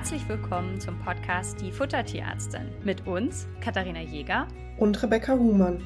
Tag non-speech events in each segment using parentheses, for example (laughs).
Herzlich willkommen zum Podcast Die Futtertierärztin mit uns, Katharina Jäger und Rebecca Huhmann.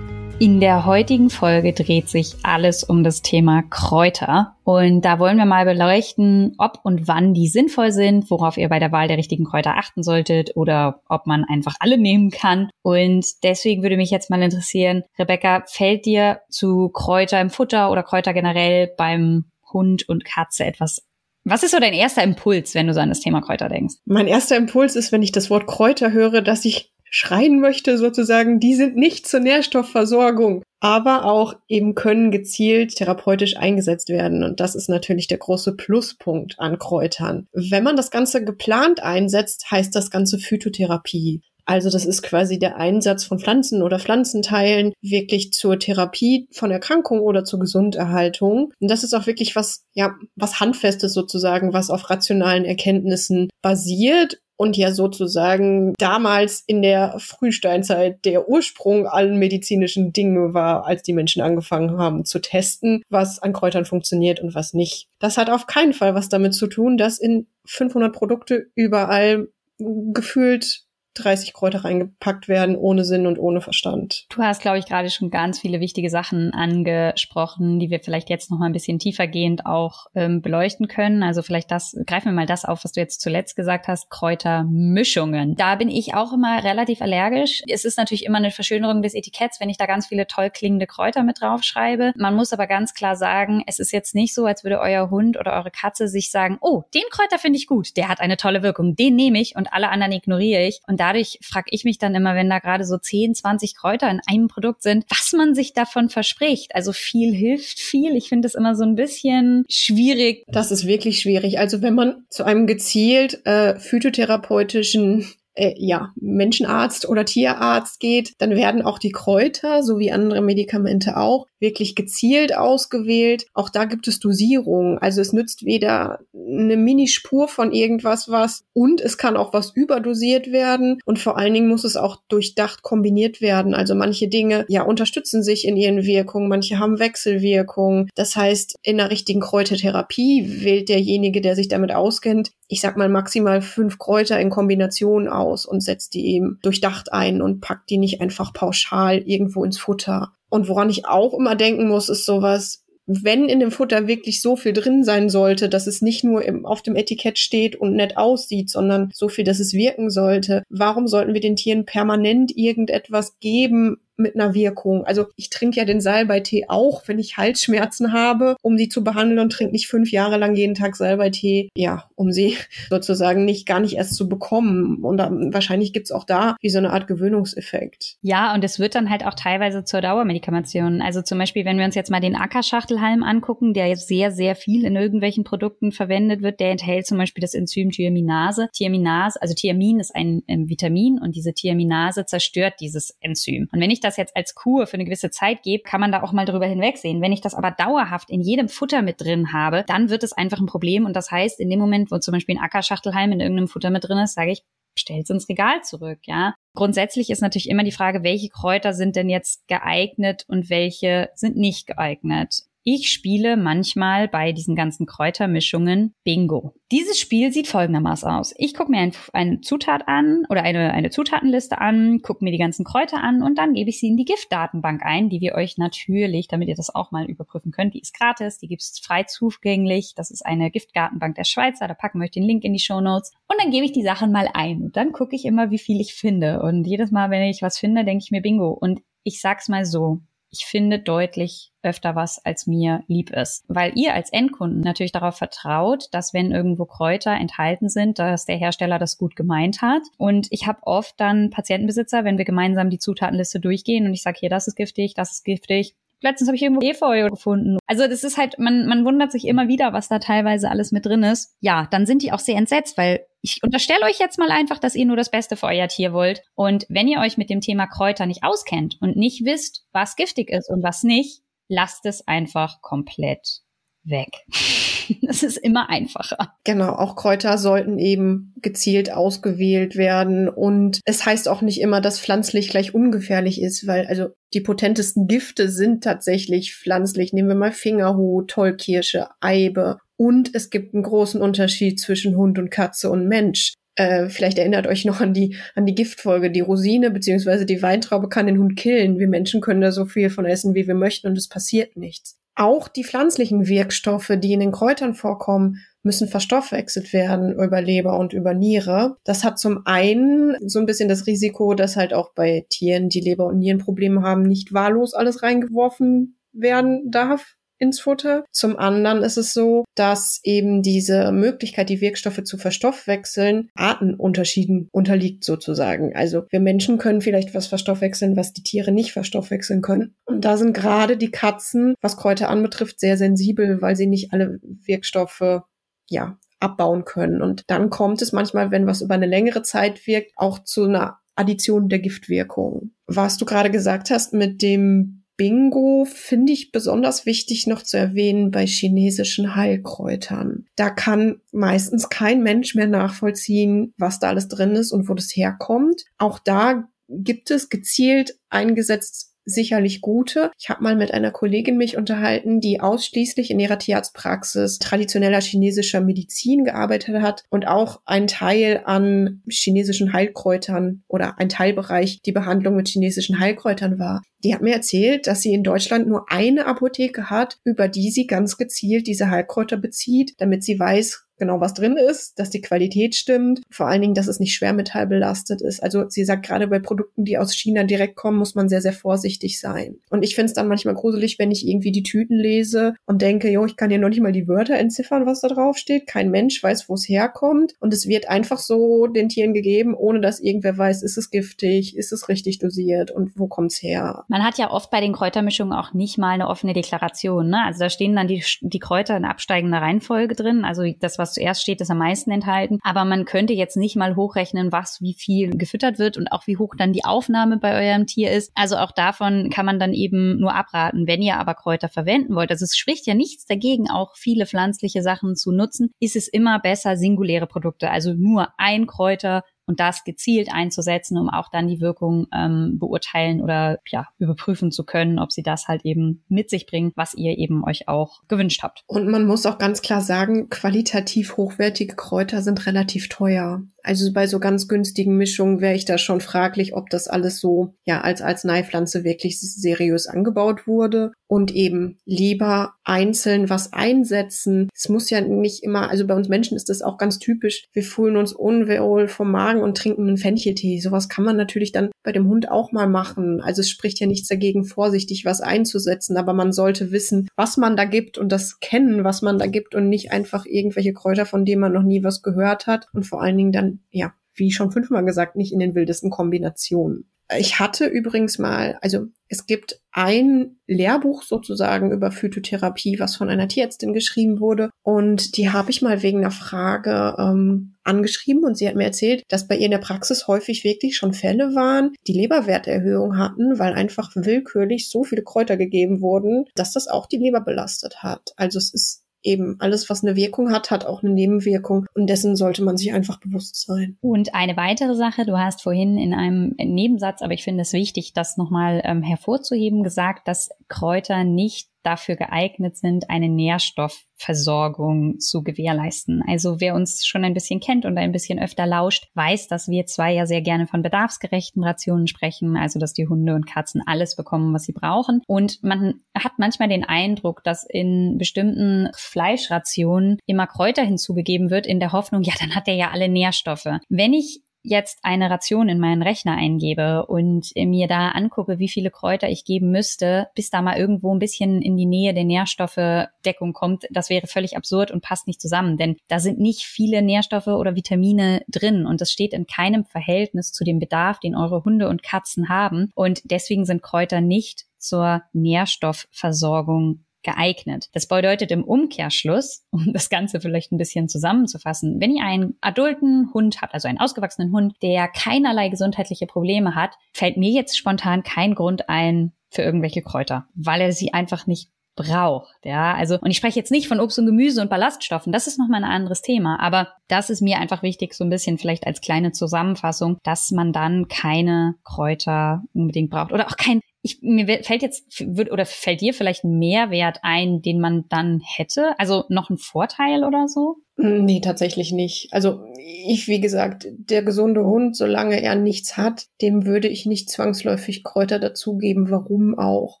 In der heutigen Folge dreht sich alles um das Thema Kräuter. Und da wollen wir mal beleuchten, ob und wann die sinnvoll sind, worauf ihr bei der Wahl der richtigen Kräuter achten solltet oder ob man einfach alle nehmen kann. Und deswegen würde mich jetzt mal interessieren, Rebecca, fällt dir zu Kräuter im Futter oder Kräuter generell beim Hund und Katze etwas was ist so dein erster Impuls, wenn du so an das Thema Kräuter denkst? Mein erster Impuls ist, wenn ich das Wort Kräuter höre, dass ich schreien möchte, sozusagen, die sind nicht zur Nährstoffversorgung, aber auch eben können gezielt therapeutisch eingesetzt werden. Und das ist natürlich der große Pluspunkt an Kräutern. Wenn man das Ganze geplant einsetzt, heißt das Ganze Phytotherapie. Also das ist quasi der Einsatz von Pflanzen oder Pflanzenteilen wirklich zur Therapie von Erkrankung oder zur Gesunderhaltung. Und das ist auch wirklich was, ja, was Handfestes sozusagen, was auf rationalen Erkenntnissen basiert und ja sozusagen damals in der Frühsteinzeit der Ursprung allen medizinischen Dinge war, als die Menschen angefangen haben zu testen, was an Kräutern funktioniert und was nicht. Das hat auf keinen Fall was damit zu tun, dass in 500 Produkte überall gefühlt 30 Kräuter reingepackt werden, ohne Sinn und ohne Verstand. Du hast, glaube ich, gerade schon ganz viele wichtige Sachen angesprochen, die wir vielleicht jetzt noch mal ein bisschen tiefergehend auch ähm, beleuchten können. Also vielleicht das, greifen wir mal das auf, was du jetzt zuletzt gesagt hast, Kräutermischungen. Da bin ich auch immer relativ allergisch. Es ist natürlich immer eine Verschönerung des Etiketts, wenn ich da ganz viele toll klingende Kräuter mit draufschreibe. Man muss aber ganz klar sagen, es ist jetzt nicht so, als würde euer Hund oder eure Katze sich sagen, oh, den Kräuter finde ich gut, der hat eine tolle Wirkung, den nehme ich und alle anderen ignoriere ich. Und dadurch frage ich mich dann immer, wenn da gerade so 10, 20 Kräuter in einem Produkt sind, was man sich davon verspricht. Also viel hilft viel. Ich finde es immer so ein bisschen schwierig. Das ist wirklich schwierig. Also wenn man zu einem gezielt äh, phytotherapeutischen äh, ja, Menschenarzt oder Tierarzt geht, dann werden auch die Kräuter sowie andere Medikamente auch wirklich gezielt ausgewählt. Auch da gibt es Dosierungen. Also es nützt weder eine Minispur von irgendwas was und es kann auch was überdosiert werden und vor allen Dingen muss es auch durchdacht kombiniert werden. Also manche Dinge ja unterstützen sich in ihren Wirkungen, manche haben Wechselwirkungen. Das heißt, in der richtigen Kräutertherapie wählt derjenige, der sich damit auskennt, ich sag mal maximal fünf Kräuter in Kombination aus und setzt die eben durchdacht ein und packt die nicht einfach pauschal irgendwo ins Futter. Und woran ich auch immer denken muss, ist sowas, wenn in dem Futter wirklich so viel drin sein sollte, dass es nicht nur im, auf dem Etikett steht und nett aussieht, sondern so viel, dass es wirken sollte, warum sollten wir den Tieren permanent irgendetwas geben, mit einer Wirkung. Also ich trinke ja den Salbeitee auch, wenn ich Halsschmerzen habe, um sie zu behandeln und trinke nicht fünf Jahre lang jeden Tag Salbeitee, ja, um sie (laughs) sozusagen nicht gar nicht erst zu bekommen. Und dann, wahrscheinlich gibt's auch da wie so eine Art Gewöhnungseffekt. Ja, und es wird dann halt auch teilweise zur Dauermedikation. Also zum Beispiel, wenn wir uns jetzt mal den Ackerschachtelhalm angucken, der jetzt sehr, sehr viel in irgendwelchen Produkten verwendet wird, der enthält zum Beispiel das Enzym Thiaminase. Thiaminase, also Thiamin ist ein, ein Vitamin und diese Thiaminase zerstört dieses Enzym. Und wenn ich das jetzt als Kur für eine gewisse Zeit gebe, kann man da auch mal drüber hinwegsehen. Wenn ich das aber dauerhaft in jedem Futter mit drin habe, dann wird es einfach ein Problem. Und das heißt, in dem Moment, wo zum Beispiel ein Ackerschachtelhalm in irgendeinem Futter mit drin ist, sage ich, stell's ins Regal zurück, ja. Grundsätzlich ist natürlich immer die Frage, welche Kräuter sind denn jetzt geeignet und welche sind nicht geeignet. Ich spiele manchmal bei diesen ganzen Kräutermischungen Bingo. Dieses Spiel sieht folgendermaßen aus. Ich gucke mir ein, eine Zutat an oder eine, eine Zutatenliste an, gucke mir die ganzen Kräuter an und dann gebe ich sie in die Giftdatenbank ein, die wir euch natürlich, damit ihr das auch mal überprüfen könnt, die ist gratis, die gibt es frei zugänglich. Das ist eine Giftdatenbank der Schweizer, da packen wir euch den Link in die Show Notes. Und dann gebe ich die Sachen mal ein und dann gucke ich immer, wie viel ich finde. Und jedes Mal, wenn ich was finde, denke ich mir Bingo. Und ich sag's mal so, ich finde deutlich öfter was, als mir lieb ist. Weil ihr als Endkunden natürlich darauf vertraut, dass wenn irgendwo Kräuter enthalten sind, dass der Hersteller das gut gemeint hat. Und ich habe oft dann Patientenbesitzer, wenn wir gemeinsam die Zutatenliste durchgehen und ich sage, hier, das ist giftig, das ist giftig, Letztens habe ich irgendwo Efeu gefunden. Also das ist halt, man, man wundert sich immer wieder, was da teilweise alles mit drin ist. Ja, dann sind die auch sehr entsetzt, weil ich unterstelle euch jetzt mal einfach, dass ihr nur das Beste für euer Tier wollt. Und wenn ihr euch mit dem Thema Kräuter nicht auskennt und nicht wisst, was giftig ist und was nicht, lasst es einfach komplett weg. (laughs) Das ist immer einfacher. Genau, auch Kräuter sollten eben gezielt ausgewählt werden. Und es heißt auch nicht immer, dass pflanzlich gleich ungefährlich ist, weil also die potentesten Gifte sind tatsächlich pflanzlich. Nehmen wir mal Fingerhut, Tollkirsche, Eibe Und es gibt einen großen Unterschied zwischen Hund und Katze und Mensch. Äh, vielleicht erinnert euch noch an die, an die Giftfolge. Die Rosine bzw. die Weintraube kann den Hund killen. Wir Menschen können da so viel von essen, wie wir möchten und es passiert nichts. Auch die pflanzlichen Wirkstoffe, die in den Kräutern vorkommen, müssen verstoffwechselt werden über Leber und über Niere. Das hat zum einen so ein bisschen das Risiko, dass halt auch bei Tieren, die Leber- und Nierenprobleme haben, nicht wahllos alles reingeworfen werden darf ins Futter. Zum anderen ist es so, dass eben diese Möglichkeit, die Wirkstoffe zu verstoffwechseln, Artenunterschieden unterliegt sozusagen. Also wir Menschen können vielleicht was verstoffwechseln, was die Tiere nicht verstoffwechseln können. Und da sind gerade die Katzen, was Kräuter anbetrifft, sehr sensibel, weil sie nicht alle Wirkstoffe ja, abbauen können. Und dann kommt es manchmal, wenn was über eine längere Zeit wirkt, auch zu einer Addition der Giftwirkung. Was du gerade gesagt hast mit dem Bingo finde ich besonders wichtig noch zu erwähnen bei chinesischen Heilkräutern. Da kann meistens kein Mensch mehr nachvollziehen, was da alles drin ist und wo das herkommt. Auch da gibt es gezielt eingesetzt sicherlich gute. Ich habe mal mit einer Kollegin mich unterhalten, die ausschließlich in ihrer Tierarztpraxis traditioneller chinesischer Medizin gearbeitet hat und auch ein Teil an chinesischen Heilkräutern oder ein Teilbereich die Behandlung mit chinesischen Heilkräutern war. Die hat mir erzählt, dass sie in Deutschland nur eine Apotheke hat, über die sie ganz gezielt diese Heilkräuter bezieht, damit sie weiß, genau was drin ist, dass die Qualität stimmt, vor allen Dingen, dass es nicht schwermetallbelastet ist. Also sie sagt, gerade bei Produkten, die aus China direkt kommen, muss man sehr, sehr vorsichtig sein. Und ich finde es dann manchmal gruselig, wenn ich irgendwie die Tüten lese und denke, jo, ich kann hier noch nicht mal die Wörter entziffern, was da drauf steht. Kein Mensch weiß, wo es herkommt. Und es wird einfach so den Tieren gegeben, ohne dass irgendwer weiß, ist es giftig, ist es richtig dosiert und wo kommt's her. Man hat ja oft bei den Kräutermischungen auch nicht mal eine offene Deklaration. Ne? Also da stehen dann die, die Kräuter in absteigender Reihenfolge drin. Also das, was zuerst steht, ist am meisten enthalten. Aber man könnte jetzt nicht mal hochrechnen, was wie viel gefüttert wird und auch wie hoch dann die Aufnahme bei eurem Tier ist. Also auch davon kann man dann eben nur abraten. Wenn ihr aber Kräuter verwenden wollt, also es spricht ja nichts dagegen, auch viele pflanzliche Sachen zu nutzen, ist es immer besser, singuläre Produkte, also nur ein Kräuter und das gezielt einzusetzen, um auch dann die Wirkung ähm, beurteilen oder ja überprüfen zu können, ob sie das halt eben mit sich bringen, was ihr eben euch auch gewünscht habt. Und man muss auch ganz klar sagen, qualitativ hochwertige Kräuter sind relativ teuer. Also bei so ganz günstigen Mischungen wäre ich da schon fraglich, ob das alles so ja als Arzneipflanze wirklich seriös angebaut wurde und eben lieber einzeln was einsetzen. Es muss ja nicht immer, also bei uns Menschen ist das auch ganz typisch. Wir fühlen uns unwohl vom Magen und trinken einen Fencheltee. Sowas kann man natürlich dann bei dem Hund auch mal machen. Also es spricht ja nichts dagegen, vorsichtig was einzusetzen, aber man sollte wissen, was man da gibt und das kennen, was man da gibt und nicht einfach irgendwelche Kräuter, von denen man noch nie was gehört hat und vor allen Dingen dann ja, wie schon fünfmal gesagt, nicht in den wildesten Kombinationen. Ich hatte übrigens mal, also es gibt ein Lehrbuch sozusagen über Phytotherapie, was von einer Tierärztin geschrieben wurde. Und die habe ich mal wegen einer Frage ähm, angeschrieben und sie hat mir erzählt, dass bei ihr in der Praxis häufig wirklich schon Fälle waren, die Leberwerterhöhung hatten, weil einfach willkürlich so viele Kräuter gegeben wurden, dass das auch die Leber belastet hat. Also es ist eben alles, was eine Wirkung hat, hat auch eine Nebenwirkung und dessen sollte man sich einfach bewusst sein. Und eine weitere Sache, du hast vorhin in einem Nebensatz, aber ich finde es wichtig, das nochmal ähm, hervorzuheben, gesagt, dass Kräuter nicht dafür geeignet sind, eine Nährstoffversorgung zu gewährleisten. Also wer uns schon ein bisschen kennt und ein bisschen öfter lauscht, weiß, dass wir zwei ja sehr gerne von bedarfsgerechten Rationen sprechen, also dass die Hunde und Katzen alles bekommen, was sie brauchen. Und man hat manchmal den Eindruck, dass in bestimmten Fleischrationen immer Kräuter hinzugegeben wird, in der Hoffnung, ja, dann hat er ja alle Nährstoffe. Wenn ich jetzt eine Ration in meinen Rechner eingebe und mir da angucke, wie viele Kräuter ich geben müsste, bis da mal irgendwo ein bisschen in die Nähe der Nährstoffdeckung kommt, das wäre völlig absurd und passt nicht zusammen, denn da sind nicht viele Nährstoffe oder Vitamine drin und das steht in keinem Verhältnis zu dem Bedarf, den eure Hunde und Katzen haben. Und deswegen sind Kräuter nicht zur Nährstoffversorgung geeignet. Das bedeutet im Umkehrschluss, (laughs) um das Ganze vielleicht ein bisschen zusammenzufassen, wenn ihr einen adulten Hund habt, also einen ausgewachsenen Hund, der keinerlei gesundheitliche Probleme hat, fällt mir jetzt spontan kein Grund ein für irgendwelche Kräuter, weil er sie einfach nicht braucht, ja, also und ich spreche jetzt nicht von Obst und Gemüse und Ballaststoffen, das ist nochmal ein anderes Thema, aber das ist mir einfach wichtig, so ein bisschen vielleicht als kleine Zusammenfassung, dass man dann keine Kräuter unbedingt braucht oder auch kein ich, mir fällt jetzt, wird, oder fällt dir vielleicht ein Mehrwert ein, den man dann hätte? Also noch ein Vorteil oder so? Nee, tatsächlich nicht. Also ich, wie gesagt, der gesunde Hund, solange er nichts hat, dem würde ich nicht zwangsläufig Kräuter dazugeben. Warum auch?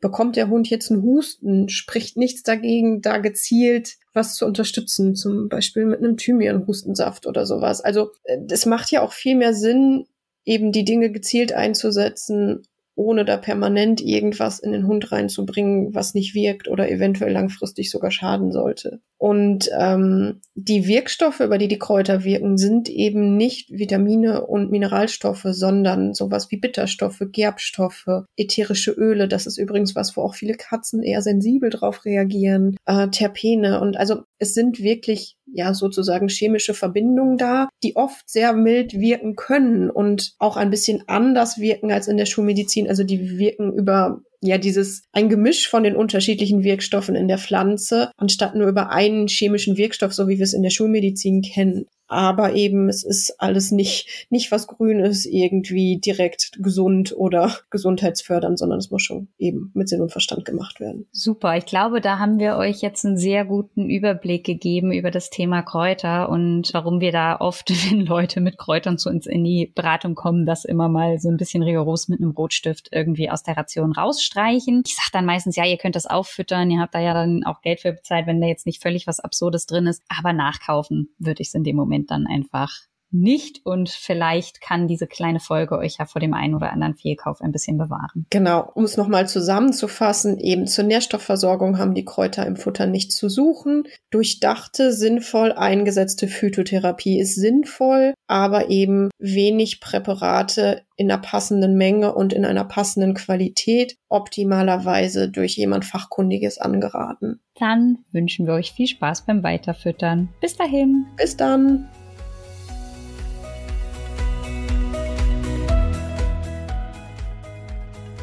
Bekommt der Hund jetzt einen Husten, spricht nichts dagegen, da gezielt was zu unterstützen, zum Beispiel mit einem Thymian-Hustensaft oder sowas. Also es macht ja auch viel mehr Sinn, eben die Dinge gezielt einzusetzen ohne da permanent irgendwas in den Hund reinzubringen, was nicht wirkt oder eventuell langfristig sogar schaden sollte. Und ähm, die Wirkstoffe, über die die Kräuter wirken, sind eben nicht Vitamine und Mineralstoffe, sondern sowas wie Bitterstoffe, Gerbstoffe, ätherische Öle. Das ist übrigens was, wo auch viele Katzen eher sensibel drauf reagieren. Äh, Terpene. Und also es sind wirklich ja sozusagen chemische Verbindungen da, die oft sehr mild wirken können und auch ein bisschen anders wirken als in der Schulmedizin. Also die wirken über ja dieses ein Gemisch von den unterschiedlichen Wirkstoffen in der Pflanze, anstatt nur über einen chemischen Wirkstoff, so wie wir es in der Schulmedizin kennen aber eben es ist alles nicht, nicht was Grünes irgendwie direkt gesund oder (laughs) gesundheitsfördernd, sondern es muss schon eben mit Sinn und Verstand gemacht werden. Super. Ich glaube, da haben wir euch jetzt einen sehr guten Überblick gegeben über das Thema Kräuter und warum wir da oft, (laughs) wenn Leute mit Kräutern zu uns in die Beratung kommen, das immer mal so ein bisschen rigoros mit einem Rotstift irgendwie aus der Ration rausstreichen. Ich sage dann meistens, ja, ihr könnt das auffüttern, ihr habt da ja dann auch Geld für bezahlt, wenn da jetzt nicht völlig was Absurdes drin ist, aber nachkaufen würde ich es in dem Moment Moment dann einfach nicht und vielleicht kann diese kleine Folge euch ja vor dem einen oder anderen Fehlkauf ein bisschen bewahren. Genau, um es nochmal zusammenzufassen, eben zur Nährstoffversorgung haben die Kräuter im Futter nicht zu suchen. Durchdachte, sinnvoll eingesetzte Phytotherapie ist sinnvoll, aber eben wenig Präparate in einer passenden Menge und in einer passenden Qualität, optimalerweise durch jemand Fachkundiges angeraten. Dann wünschen wir euch viel Spaß beim Weiterfüttern. Bis dahin. Bis dann.